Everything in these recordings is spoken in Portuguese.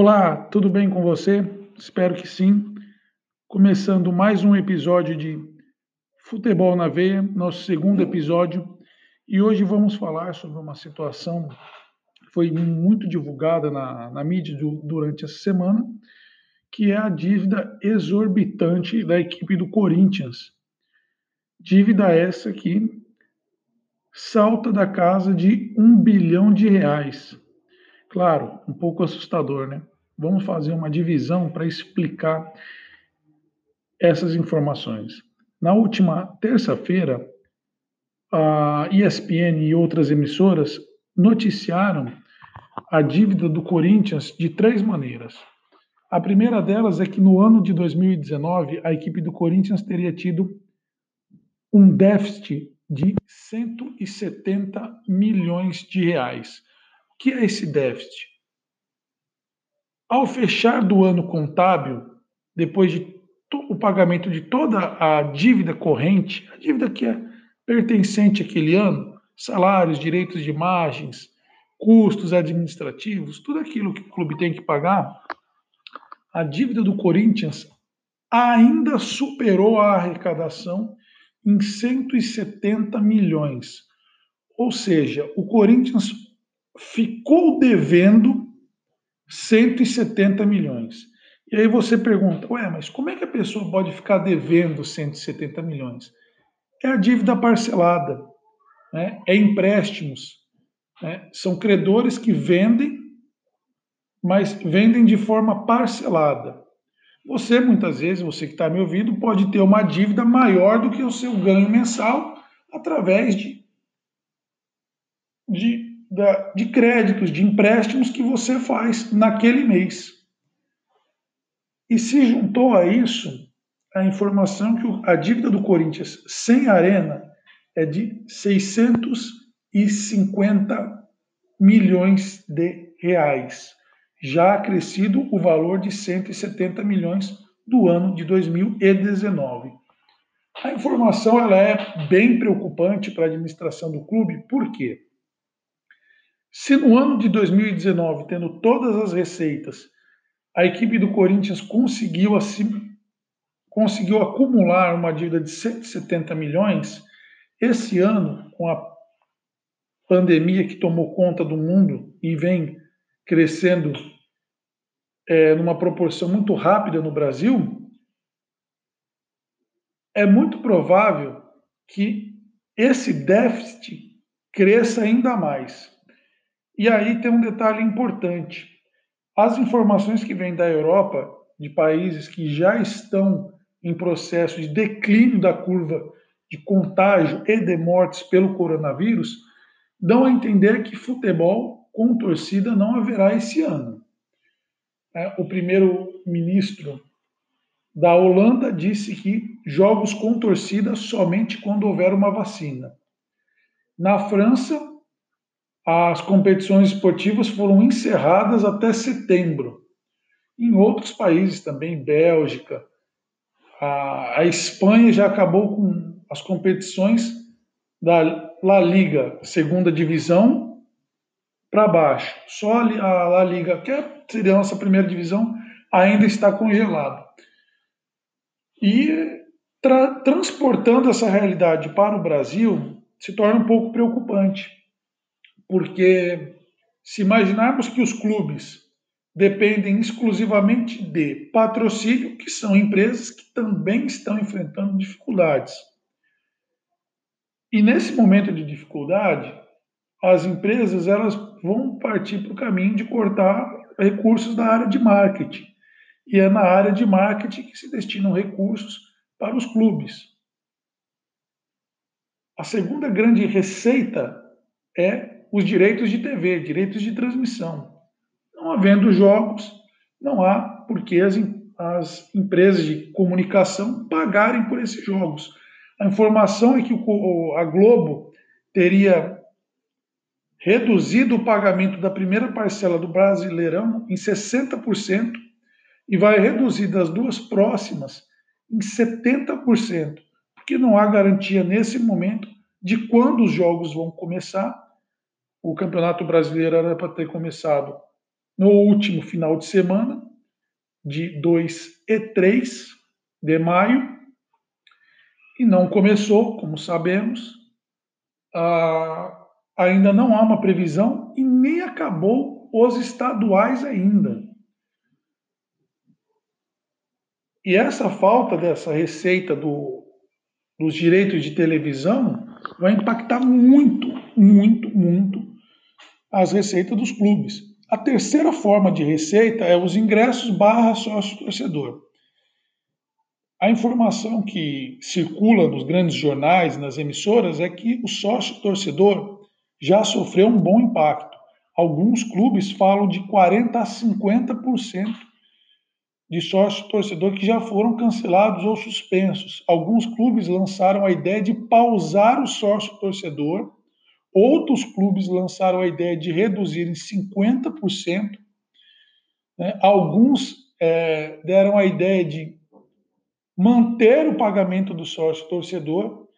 Olá, tudo bem com você? Espero que sim. Começando mais um episódio de Futebol na Veia, nosso segundo episódio, e hoje vamos falar sobre uma situação que foi muito divulgada na, na mídia do, durante essa semana, que é a dívida exorbitante da equipe do Corinthians. Dívida essa que salta da casa de um bilhão de reais. Claro, um pouco assustador, né? Vamos fazer uma divisão para explicar essas informações. Na última terça-feira, a ESPN e outras emissoras noticiaram a dívida do Corinthians de três maneiras. A primeira delas é que no ano de 2019 a equipe do Corinthians teria tido um déficit de 170 milhões de reais. Que é esse déficit? Ao fechar do ano contábil, depois de o pagamento de toda a dívida corrente, a dívida que é pertencente àquele ano, salários, direitos de imagens, custos administrativos, tudo aquilo que o clube tem que pagar, a dívida do Corinthians ainda superou a arrecadação em 170 milhões. Ou seja, o Corinthians ficou devendo 170 milhões. E aí você pergunta, ué, mas como é que a pessoa pode ficar devendo 170 milhões? É a dívida parcelada, né? é empréstimos. Né? São credores que vendem, mas vendem de forma parcelada. Você, muitas vezes, você que está me ouvindo, pode ter uma dívida maior do que o seu ganho mensal através de, de, de créditos, de empréstimos que você faz naquele mês. E se juntou a isso a informação que a dívida do Corinthians sem arena é de 650 milhões de reais já acrescido o valor de 170 milhões do ano de 2019. A informação ela é bem preocupante para a administração do clube, por quê? Se no ano de 2019, tendo todas as receitas, a equipe do Corinthians conseguiu, assim, conseguiu acumular uma dívida de 170 milhões, esse ano, com a pandemia que tomou conta do mundo e vem crescendo é, numa proporção muito rápida no Brasil, é muito provável que esse déficit cresça ainda mais. E aí tem um detalhe importante. As informações que vêm da Europa, de países que já estão em processo de declínio da curva de contágio e de mortes pelo coronavírus, dão a entender que futebol com torcida não haverá esse ano. É, o primeiro-ministro da Holanda disse que jogos com torcida somente quando houver uma vacina. Na França, as competições esportivas foram encerradas até setembro. Em outros países também, Bélgica, a, a Espanha já acabou com as competições da La Liga, segunda divisão, para baixo. Só a La Liga, que é, seria a nossa primeira divisão, ainda está congelado. E tra transportando essa realidade para o Brasil se torna um pouco preocupante, porque se imaginarmos que os clubes dependem exclusivamente de patrocínio, que são empresas que também estão enfrentando dificuldades. E nesse momento de dificuldade, as empresas elas vão partir para o caminho de cortar recursos da área de marketing. E é na área de marketing que se destinam recursos para os clubes. A segunda grande receita é os direitos de TV, direitos de transmissão. Não havendo jogos, não há por que as, as empresas de comunicação pagarem por esses jogos. A informação é que o, a Globo teria reduzido o pagamento da primeira parcela do Brasileirão em 60% e vai reduzir das duas próximas em 70%, porque não há garantia nesse momento de quando os jogos vão começar. O Campeonato Brasileiro era para ter começado no último final de semana, de 2 e 3 de maio, e não começou, como sabemos. Ah, ainda não há uma previsão e nem acabou os estaduais ainda. E essa falta dessa receita do, dos direitos de televisão vai impactar muito, muito, muito as receitas dos clubes. A terceira forma de receita é os ingressos barra sócio-torcedor. A informação que circula nos grandes jornais, nas emissoras, é que o sócio-torcedor já sofreu um bom impacto. Alguns clubes falam de 40% a 50% de sócio-torcedor que já foram cancelados ou suspensos. Alguns clubes lançaram a ideia de pausar o sócio-torcedor Outros clubes lançaram a ideia de reduzir em 50%. Né? Alguns é, deram a ideia de manter o pagamento do sócio torcedor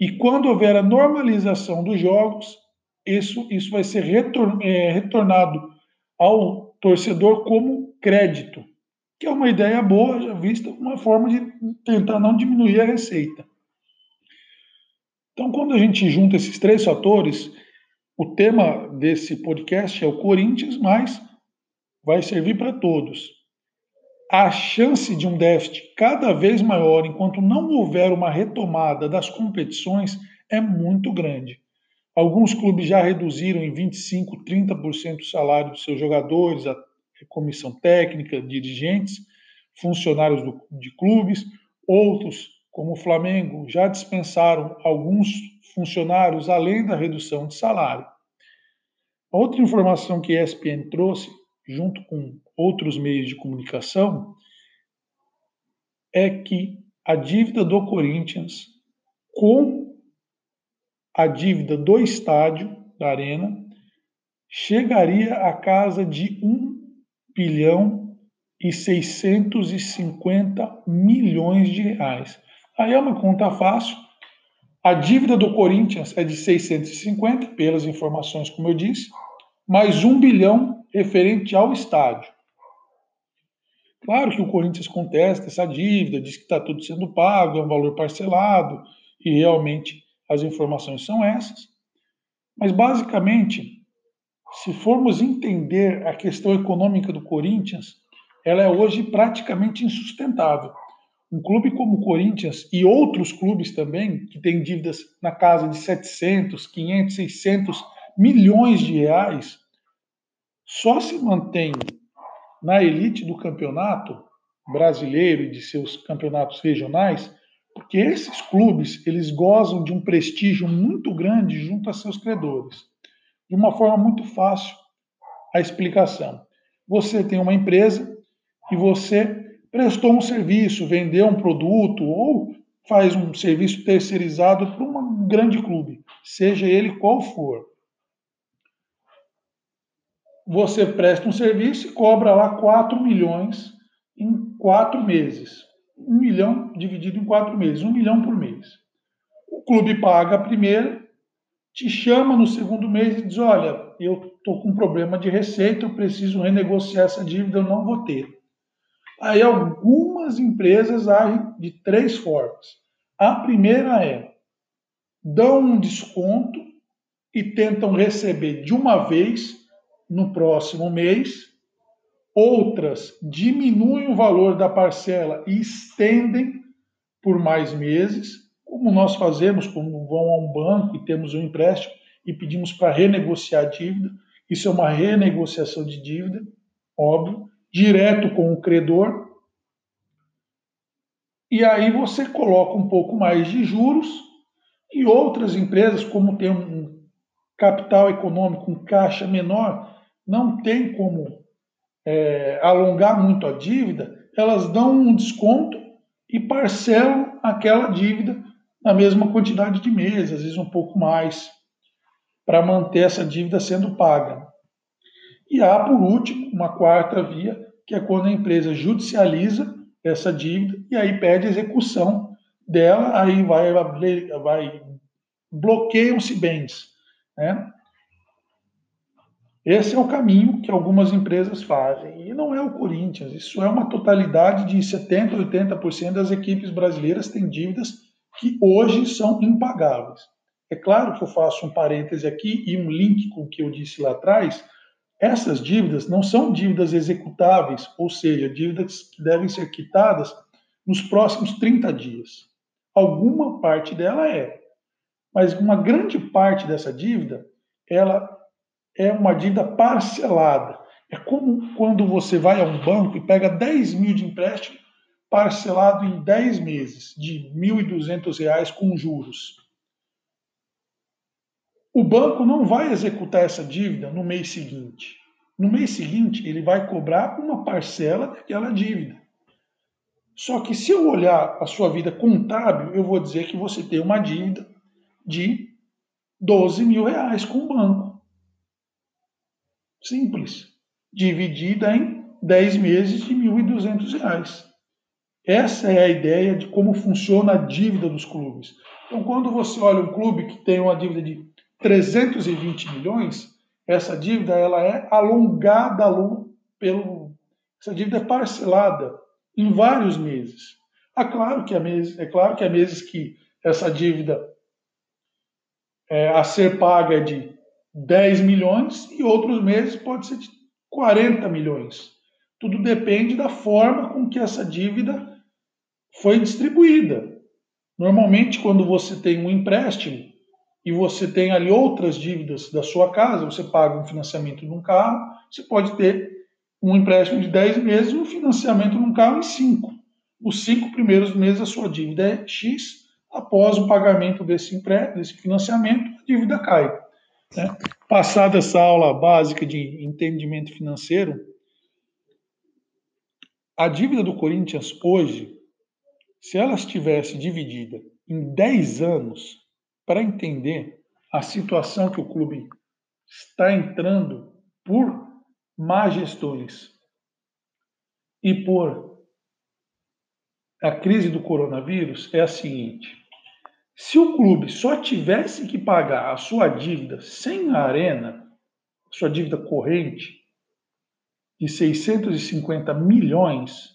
e quando houver a normalização dos jogos, isso, isso vai ser retor, é, retornado ao torcedor como crédito, que é uma ideia boa, já vista, uma forma de tentar não diminuir a receita. Então, quando a gente junta esses três fatores, o tema desse podcast é o Corinthians, mas vai servir para todos. A chance de um déficit cada vez maior enquanto não houver uma retomada das competições é muito grande. Alguns clubes já reduziram em 25%, 30% o salário dos seus jogadores, a comissão técnica, dirigentes, funcionários do, de clubes. Outros como o Flamengo, já dispensaram alguns funcionários além da redução de salário. Outra informação que a ESPN trouxe, junto com outros meios de comunicação, é que a dívida do Corinthians com a dívida do estádio, da Arena, chegaria à casa de 1 bilhão e 650 milhões de reais. Aí é uma conta fácil. A dívida do Corinthians é de 650, pelas informações, como eu disse, mais um bilhão referente ao estádio. Claro que o Corinthians contesta essa dívida, diz que está tudo sendo pago, é um valor parcelado, e realmente as informações são essas. Mas, basicamente, se formos entender a questão econômica do Corinthians, ela é hoje praticamente insustentável. Um clube como o Corinthians e outros clubes também, que têm dívidas na casa de 700, 500, 600 milhões de reais, só se mantém na elite do campeonato brasileiro e de seus campeonatos regionais, porque esses clubes eles gozam de um prestígio muito grande junto a seus credores. De uma forma muito fácil a explicação. Você tem uma empresa e você prestou um serviço, vendeu um produto ou faz um serviço terceirizado para um grande clube, seja ele qual for. Você presta um serviço e cobra lá 4 milhões em quatro meses. Um milhão dividido em quatro meses, um milhão por mês. O clube paga a primeira, te chama no segundo mês e diz: Olha, eu estou com um problema de receita, eu preciso renegociar essa dívida, eu não vou ter. Aí algumas empresas agem de três formas. A primeira é dão um desconto e tentam receber de uma vez no próximo mês. Outras diminuem o valor da parcela e estendem por mais meses, como nós fazemos, como vão a um banco e temos um empréstimo e pedimos para renegociar a dívida. Isso é uma renegociação de dívida, óbvio direto com o credor. E aí você coloca um pouco mais de juros e outras empresas, como tem um capital econômico, um caixa menor, não tem como é, alongar muito a dívida, elas dão um desconto e parcelam aquela dívida na mesma quantidade de meses, às vezes um pouco mais, para manter essa dívida sendo paga. E há, por último, uma quarta via, que é quando a empresa judicializa essa dívida e aí pede execução dela, aí vai, vai bloqueiam-se bens. Né? Esse é o caminho que algumas empresas fazem. E não é o Corinthians, isso é uma totalidade de 70%, 80% das equipes brasileiras têm dívidas que hoje são impagáveis. É claro que eu faço um parêntese aqui e um link com o que eu disse lá atrás. Essas dívidas não são dívidas executáveis, ou seja, dívidas que devem ser quitadas nos próximos 30 dias. Alguma parte dela é, mas uma grande parte dessa dívida, ela é uma dívida parcelada. É como quando você vai a um banco e pega 10 mil de empréstimo parcelado em 10 meses, de R$ 1.200 com juros. O banco não vai executar essa dívida no mês seguinte. No mês seguinte, ele vai cobrar uma parcela daquela dívida. Só que se eu olhar a sua vida contábil, eu vou dizer que você tem uma dívida de 12 mil reais com o banco. Simples. Dividida em 10 meses de 1.200 reais. Essa é a ideia de como funciona a dívida dos clubes. Então, quando você olha um clube que tem uma dívida de 320 milhões, essa dívida ela é alongada pelo essa dívida é parcelada em vários meses. É claro que há meses, é claro que há meses que essa dívida é, a ser paga é de 10 milhões e outros meses pode ser de 40 milhões. Tudo depende da forma com que essa dívida foi distribuída. Normalmente, quando você tem um empréstimo e você tem ali outras dívidas da sua casa, você paga um financiamento de um carro, você pode ter um empréstimo de 10 meses e um financiamento de um carro em 5. Os cinco primeiros meses a sua dívida é X, após o pagamento desse, empréstimo, desse financiamento, a dívida cai. Né? Passada essa aula básica de entendimento financeiro, a dívida do Corinthians hoje, se ela estivesse dividida em 10 anos, para entender a situação que o clube está entrando por má gestões e por a crise do coronavírus, é a seguinte: se o clube só tivesse que pagar a sua dívida sem a arena, sua dívida corrente, de 650 milhões,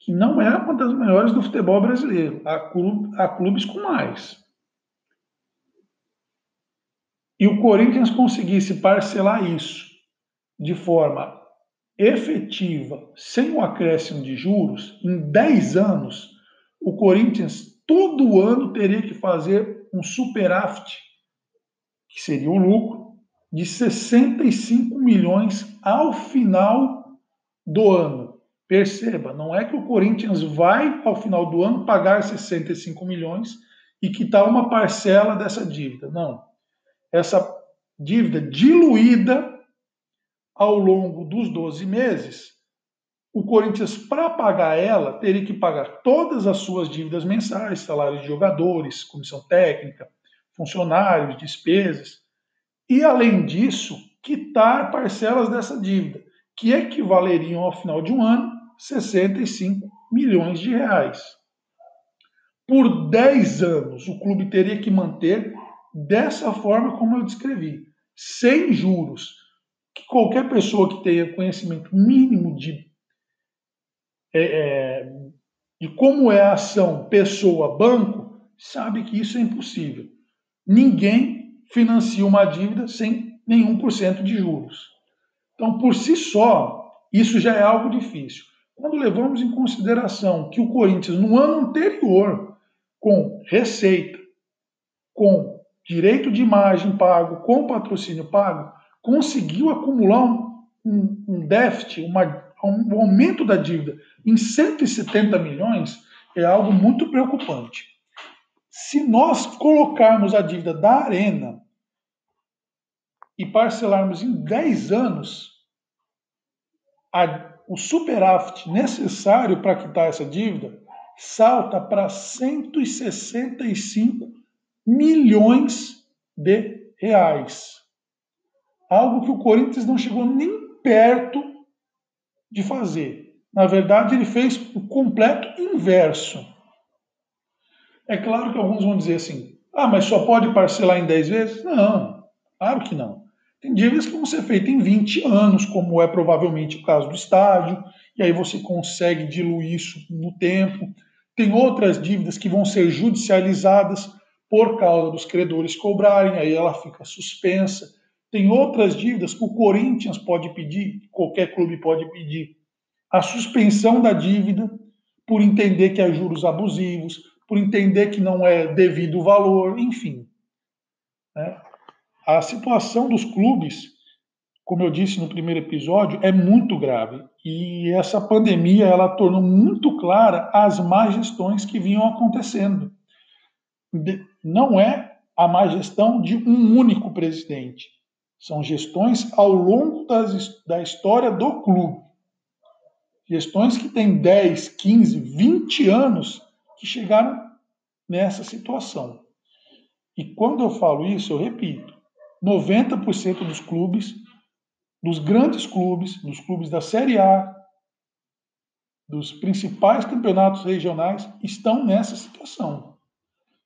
que não é uma das maiores do futebol brasileiro, há, clube, há clubes com mais. E o Corinthians conseguisse parcelar isso de forma efetiva, sem o acréscimo de juros, em 10 anos, o Corinthians todo ano teria que fazer um superávit, que seria o lucro, de 65 milhões ao final do ano. Perceba, não é que o Corinthians vai, ao final do ano, pagar 65 milhões e quitar uma parcela dessa dívida. Não. Essa dívida diluída ao longo dos 12 meses o Corinthians, para pagar ela, teria que pagar todas as suas dívidas mensais, salários de jogadores, comissão técnica, funcionários, despesas, e, além disso, quitar parcelas dessa dívida, que equivaleriam, ao final de um ano, 65 milhões de reais. Por 10 anos, o clube teria que manter dessa forma como eu descrevi, sem juros, que qualquer pessoa que tenha conhecimento mínimo de é, é, de como é a ação pessoa-banco, sabe que isso é impossível. Ninguém financia uma dívida sem nenhum por cento de juros. Então, por si só, isso já é algo difícil. Quando levamos em consideração que o Corinthians, no ano anterior, com receita, com direito de imagem pago, com patrocínio pago, conseguiu acumular um, um, um déficit, uma o aumento da dívida em 170 milhões é algo muito preocupante. Se nós colocarmos a dívida da Arena e parcelarmos em 10 anos, a, o superávit necessário para quitar essa dívida salta para 165 milhões de reais. Algo que o Corinthians não chegou nem perto de fazer. Na verdade, ele fez o completo inverso. É claro que alguns vão dizer assim: ah, mas só pode parcelar em 10 vezes? Não, claro que não. Tem dívidas que vão ser feitas em 20 anos, como é provavelmente o caso do estádio, e aí você consegue diluir isso no tempo. Tem outras dívidas que vão ser judicializadas por causa dos credores cobrarem, aí ela fica suspensa. Tem outras dívidas que o Corinthians pode pedir, qualquer clube pode pedir, a suspensão da dívida por entender que há juros abusivos, por entender que não é devido o valor, enfim. Né? A situação dos clubes, como eu disse no primeiro episódio, é muito grave. E essa pandemia ela tornou muito clara as más gestões que vinham acontecendo. Não é a má gestão de um único presidente. São gestões ao longo das, da história do clube. Gestões que têm 10, 15, 20 anos que chegaram nessa situação. E quando eu falo isso, eu repito: 90% dos clubes, dos grandes clubes, dos clubes da Série A, dos principais campeonatos regionais, estão nessa situação.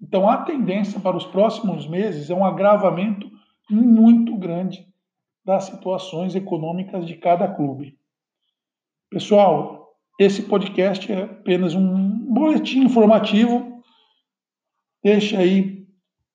Então, a tendência para os próximos meses é um agravamento muito grande das situações econômicas de cada clube. Pessoal, esse podcast é apenas um boletim informativo. Deixa aí,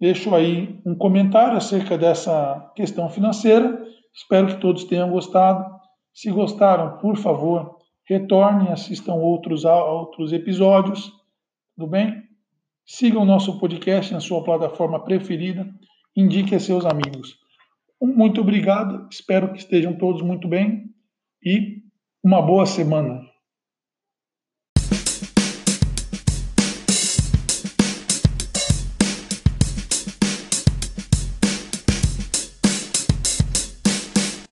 deixo aí um comentário acerca dessa questão financeira. Espero que todos tenham gostado. Se gostaram, por favor, retornem, assistam outros outros episódios. Tudo bem? Sigam o nosso podcast na sua plataforma preferida. Indique a seus amigos. Muito obrigado. Espero que estejam todos muito bem e uma boa semana.